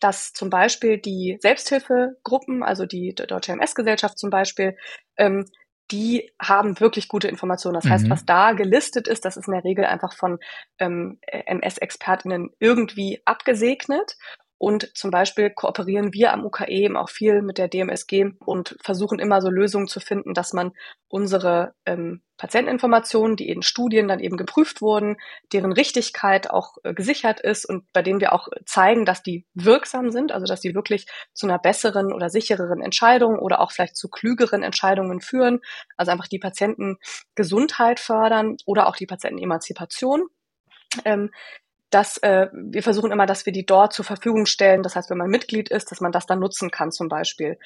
dass zum Beispiel die Selbsthilfegruppen, also die Deutsche MS-Gesellschaft zum Beispiel, ähm, die haben wirklich gute Informationen. Das mhm. heißt, was da gelistet ist, das ist in der Regel einfach von ähm, MS-ExpertInnen irgendwie abgesegnet. Und zum Beispiel kooperieren wir am UKE eben auch viel mit der DMSG und versuchen immer so Lösungen zu finden, dass man unsere ähm, Patienteninformationen, die in Studien dann eben geprüft wurden, deren Richtigkeit auch äh, gesichert ist und bei denen wir auch zeigen, dass die wirksam sind, also dass die wirklich zu einer besseren oder sichereren Entscheidung oder auch vielleicht zu klügeren Entscheidungen führen, also einfach die Patientengesundheit fördern oder auch die Patientenemanzipation. Ähm, dass äh, wir versuchen immer, dass wir die dort zur Verfügung stellen. Das heißt, wenn man Mitglied ist, dass man das dann nutzen kann zum Beispiel.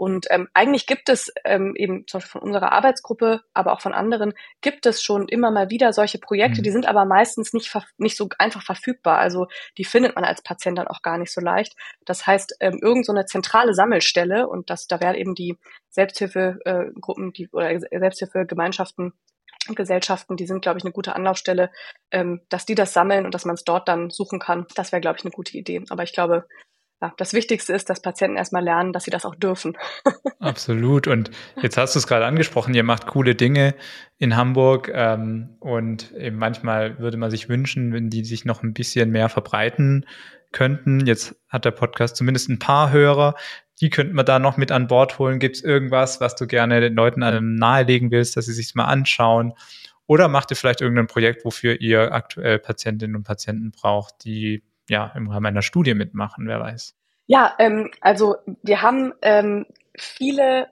Und ähm, eigentlich gibt es ähm, eben zum Beispiel von unserer Arbeitsgruppe, aber auch von anderen, gibt es schon immer mal wieder solche Projekte, mhm. die sind aber meistens nicht, nicht so einfach verfügbar. Also die findet man als Patient dann auch gar nicht so leicht. Das heißt, ähm, irgend so eine zentrale Sammelstelle und das, da werden eben die Selbsthilfegruppen äh, die, oder Selbsthilfegemeinschaften Gesellschaften, die sind, glaube ich, eine gute Anlaufstelle, ähm, dass die das sammeln und dass man es dort dann suchen kann. Das wäre, glaube ich, eine gute Idee. Aber ich glaube, ja, das Wichtigste ist, dass Patienten erstmal lernen, dass sie das auch dürfen. Absolut. Und jetzt hast du es gerade angesprochen, ihr macht coole Dinge in Hamburg ähm, und eben manchmal würde man sich wünschen, wenn die sich noch ein bisschen mehr verbreiten könnten. Jetzt hat der Podcast zumindest ein paar Hörer. Die könnten wir da noch mit an Bord holen. Gibt es irgendwas, was du gerne den Leuten nahelegen willst, dass sie sich mal anschauen? Oder macht ihr vielleicht irgendein Projekt, wofür ihr aktuell Patientinnen und Patienten braucht, die ja im Rahmen einer Studie mitmachen, wer weiß? Ja, ähm, also wir haben ähm, viele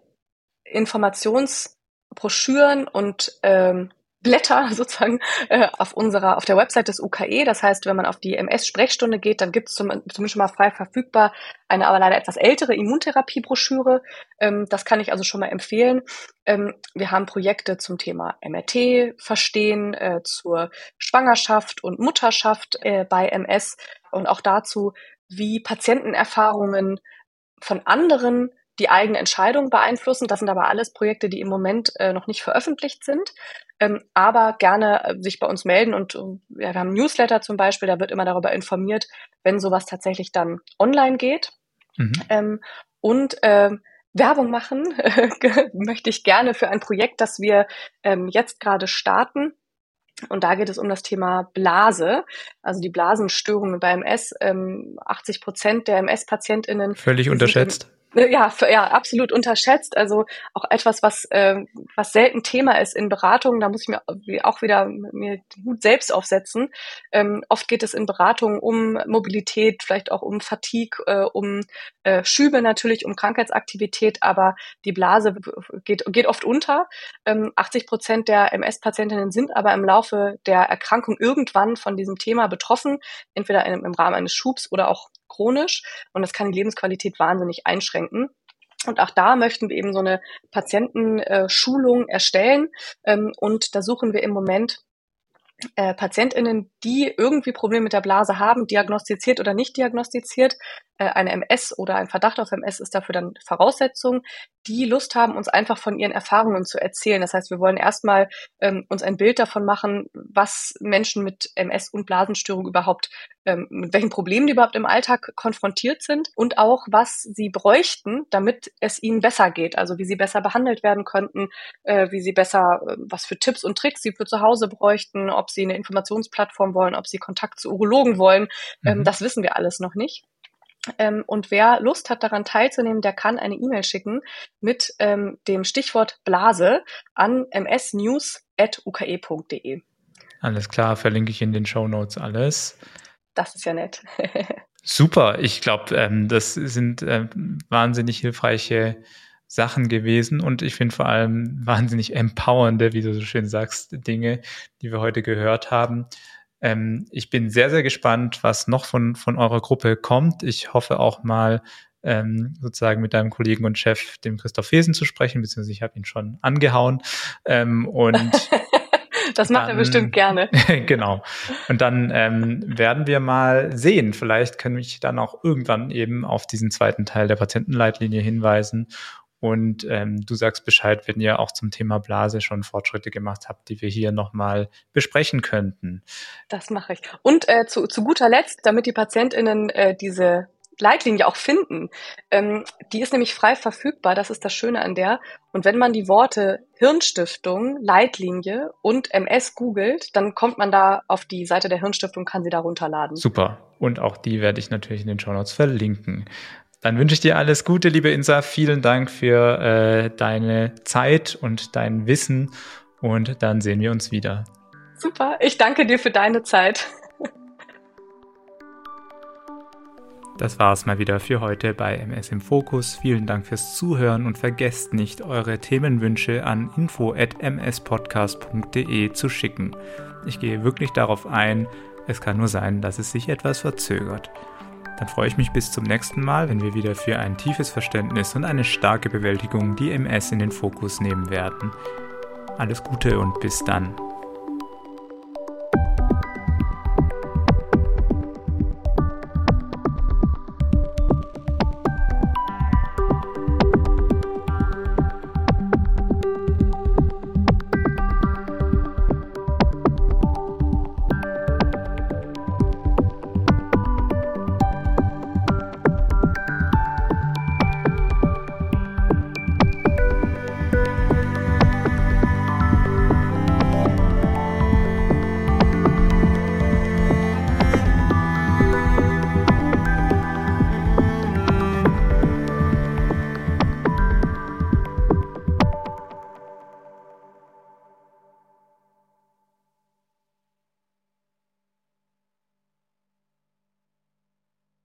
Informationsbroschüren und ähm, Blätter sozusagen äh, auf unserer, auf der Website des UKE. Das heißt, wenn man auf die MS-Sprechstunde geht, dann gibt es zum, zumindest mal frei verfügbar eine aber leider etwas ältere Immuntherapie-Broschüre. Ähm, das kann ich also schon mal empfehlen. Ähm, wir haben Projekte zum Thema MRT verstehen, äh, zur Schwangerschaft und Mutterschaft äh, bei MS und auch dazu, wie Patientenerfahrungen von anderen die eigene Entscheidung beeinflussen. Das sind aber alles Projekte, die im Moment äh, noch nicht veröffentlicht sind, ähm, aber gerne äh, sich bei uns melden. Und äh, ja, wir haben Newsletter zum Beispiel, da wird immer darüber informiert, wenn sowas tatsächlich dann online geht. Mhm. Ähm, und ähm, Werbung machen möchte ich gerne für ein Projekt, das wir ähm, jetzt gerade starten. Und da geht es um das Thema Blase, also die Blasenstörungen bei MS. Ähm, 80 Prozent der MS-PatientInnen. Völlig unterschätzt ja, ja, absolut unterschätzt. Also auch etwas, was, äh, was selten Thema ist in Beratungen. Da muss ich mir auch wieder mir gut selbst aufsetzen. Ähm, oft geht es in Beratungen um Mobilität, vielleicht auch um Fatigue, äh, um äh, Schübe natürlich, um Krankheitsaktivität, aber die Blase geht, geht oft unter. Ähm, 80 Prozent der MS-Patientinnen sind aber im Laufe der Erkrankung irgendwann von diesem Thema betroffen, entweder im, im Rahmen eines Schubs oder auch chronisch und das kann die Lebensqualität wahnsinnig einschränken. Und auch da möchten wir eben so eine Patientenschulung erstellen. Ähm, und da suchen wir im Moment äh, PatientInnen, die irgendwie Probleme mit der Blase haben, diagnostiziert oder nicht diagnostiziert, eine MS oder ein Verdacht auf MS ist dafür dann Voraussetzung, die Lust haben, uns einfach von ihren Erfahrungen zu erzählen. Das heißt, wir wollen erstmal ähm, uns ein Bild davon machen, was Menschen mit MS und Blasenstörung überhaupt, ähm, mit welchen Problemen die überhaupt im Alltag konfrontiert sind und auch, was sie bräuchten, damit es ihnen besser geht. Also wie sie besser behandelt werden könnten, äh, wie sie besser, äh, was für Tipps und Tricks sie für zu Hause bräuchten, ob sie eine Informationsplattform wollen, ob sie Kontakt zu Urologen wollen. Ähm, mhm. Das wissen wir alles noch nicht. Ähm, und wer Lust hat, daran teilzunehmen, der kann eine E-Mail schicken mit ähm, dem Stichwort Blase an msnews.uke.de. Alles klar, verlinke ich in den Show Notes alles. Das ist ja nett. Super, ich glaube, ähm, das sind äh, wahnsinnig hilfreiche Sachen gewesen und ich finde vor allem wahnsinnig empowernde, wie du so schön sagst, Dinge, die wir heute gehört haben. Ähm, ich bin sehr, sehr gespannt, was noch von, von eurer Gruppe kommt. Ich hoffe auch mal ähm, sozusagen mit deinem Kollegen und Chef, dem Christoph Fesen, zu sprechen, beziehungsweise ich habe ihn schon angehauen. Ähm, und das macht dann, er bestimmt gerne. genau. Und dann ähm, werden wir mal sehen. Vielleicht kann ich dann auch irgendwann eben auf diesen zweiten Teil der Patientenleitlinie hinweisen und ähm, du sagst Bescheid, wenn ihr auch zum Thema Blase schon Fortschritte gemacht habt, die wir hier nochmal besprechen könnten. Das mache ich. Und äh, zu, zu guter Letzt, damit die PatientInnen äh, diese Leitlinie auch finden. Ähm, die ist nämlich frei verfügbar, das ist das Schöne an der. Und wenn man die Worte Hirnstiftung, Leitlinie und MS googelt, dann kommt man da auf die Seite der Hirnstiftung, kann sie da runterladen. Super. Und auch die werde ich natürlich in den Show Notes verlinken. Dann wünsche ich dir alles Gute, liebe Insa. Vielen Dank für äh, deine Zeit und dein Wissen. Und dann sehen wir uns wieder. Super, ich danke dir für deine Zeit. Das war es mal wieder für heute bei MS im Fokus. Vielen Dank fürs Zuhören und vergesst nicht, eure Themenwünsche an info@mspodcast.de zu schicken. Ich gehe wirklich darauf ein. Es kann nur sein, dass es sich etwas verzögert. Dann freue ich mich bis zum nächsten Mal, wenn wir wieder für ein tiefes Verständnis und eine starke Bewältigung die MS in den Fokus nehmen werden. Alles Gute und bis dann.